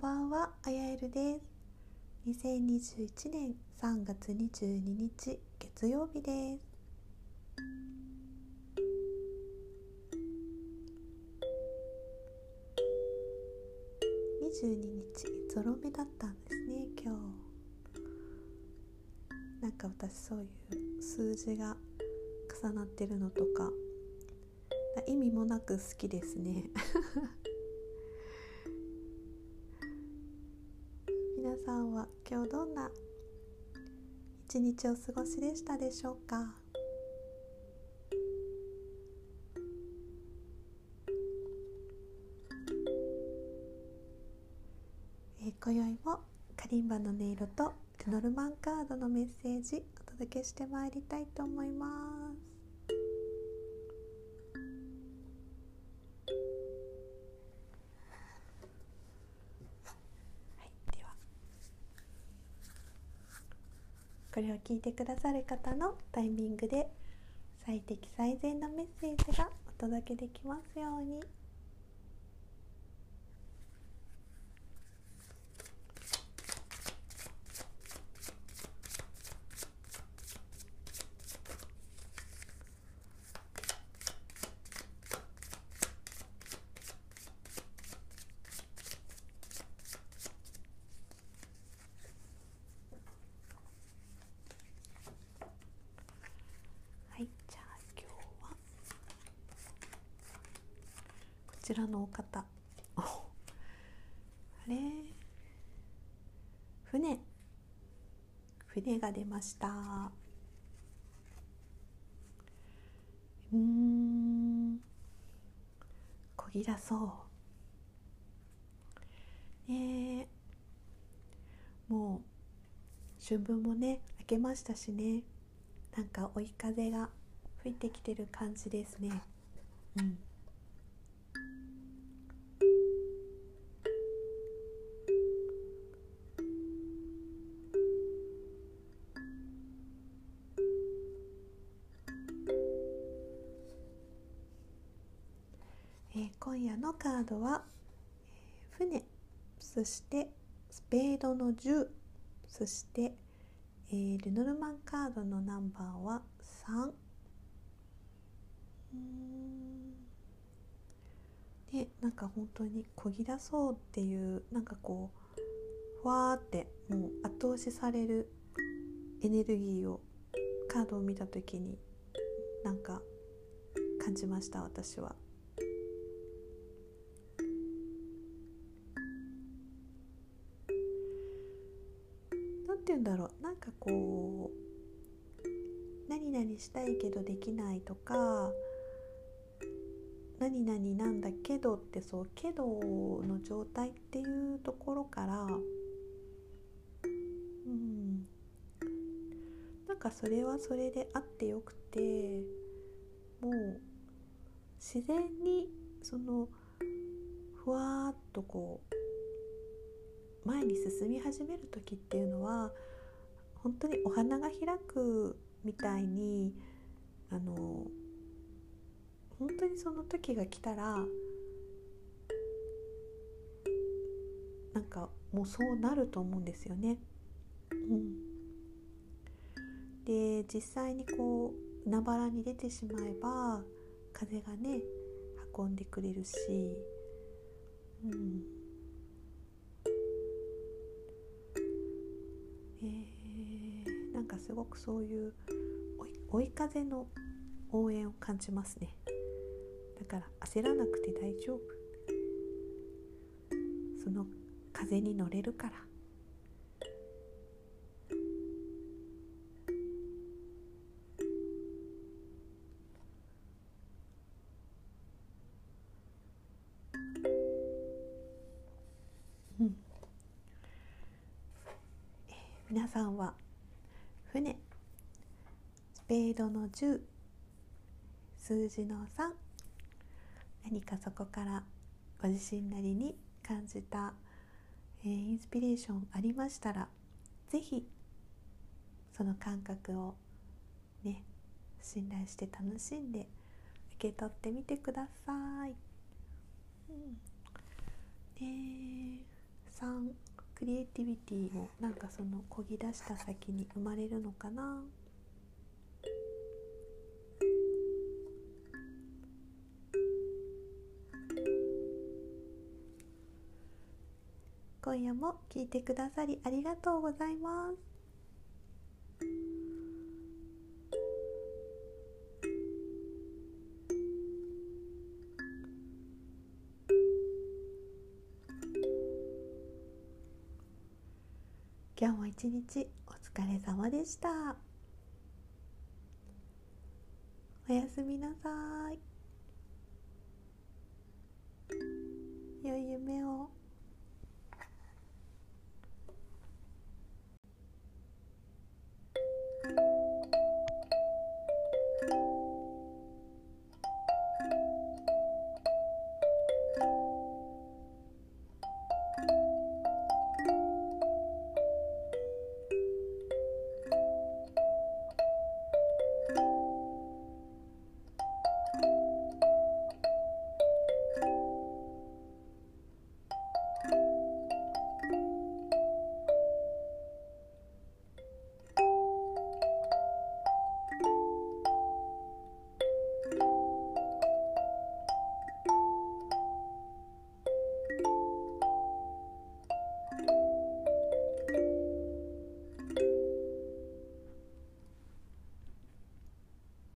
ばんは、あやえるです。2021年3月22日月曜日です。22日ゾロ目だったんですね今日なんか私そういう数字が重なってるのとか意味もなく好きですねさんは今日どんな一日お過ごしでしたでしょうか、今宵もカリンバの音色とルノルマンカードのメッセージお届けしてまいりたいと思います。これを聞いてくださる方のタイミングで最適最善のメッセージがお届けできますように。はい、じゃあ今日はこちらのお方。あれ？船。船が出ました。うん。こぎらそう。ねえ。もう春分もね明けましたしね。なんか追い風が吹いてきてる感じですね。うん。今夜のカードは、え船そしてスペードの10そしてえールノルマンカードのナンバーは3うんでなんか本当にこぎ出そうっていうなんかこうふわーってもう後押しされるエネルギーをカードを見た時になんか感じました私は。言うんだろう。なんかこう何々したいけどできないとか何々なんだけどってそう「けど」の状態っていうところからうん。なんかそれはそれであってよくてもう自然にそのふわっとこう前に進み始める時っていうのは本当にお花が開くみたいにあの本当にその時が来たらなんかもうそうなると思うんですよね。うん、で実際にこう海原に出てしまえば風がね運んでくれるし、うん、えー。なんかすごくそういう追い追い風の応援を感じますね。だから焦らなくて大丈夫。その風に乗れるから。皆さんは船。スペードの10数字の3何かそこからご自身なりに感じた、えーインスピレーションありましたら是非その感覚をね信頼して楽しんで受け取ってみてください。うん、で産クリエイティビティもなんかそのこぎ出した先に生まれるのかな？今夜も聞いてくださりありがとうございます。今日も一日お疲れ様でした。おやすみなさい。良い夢を。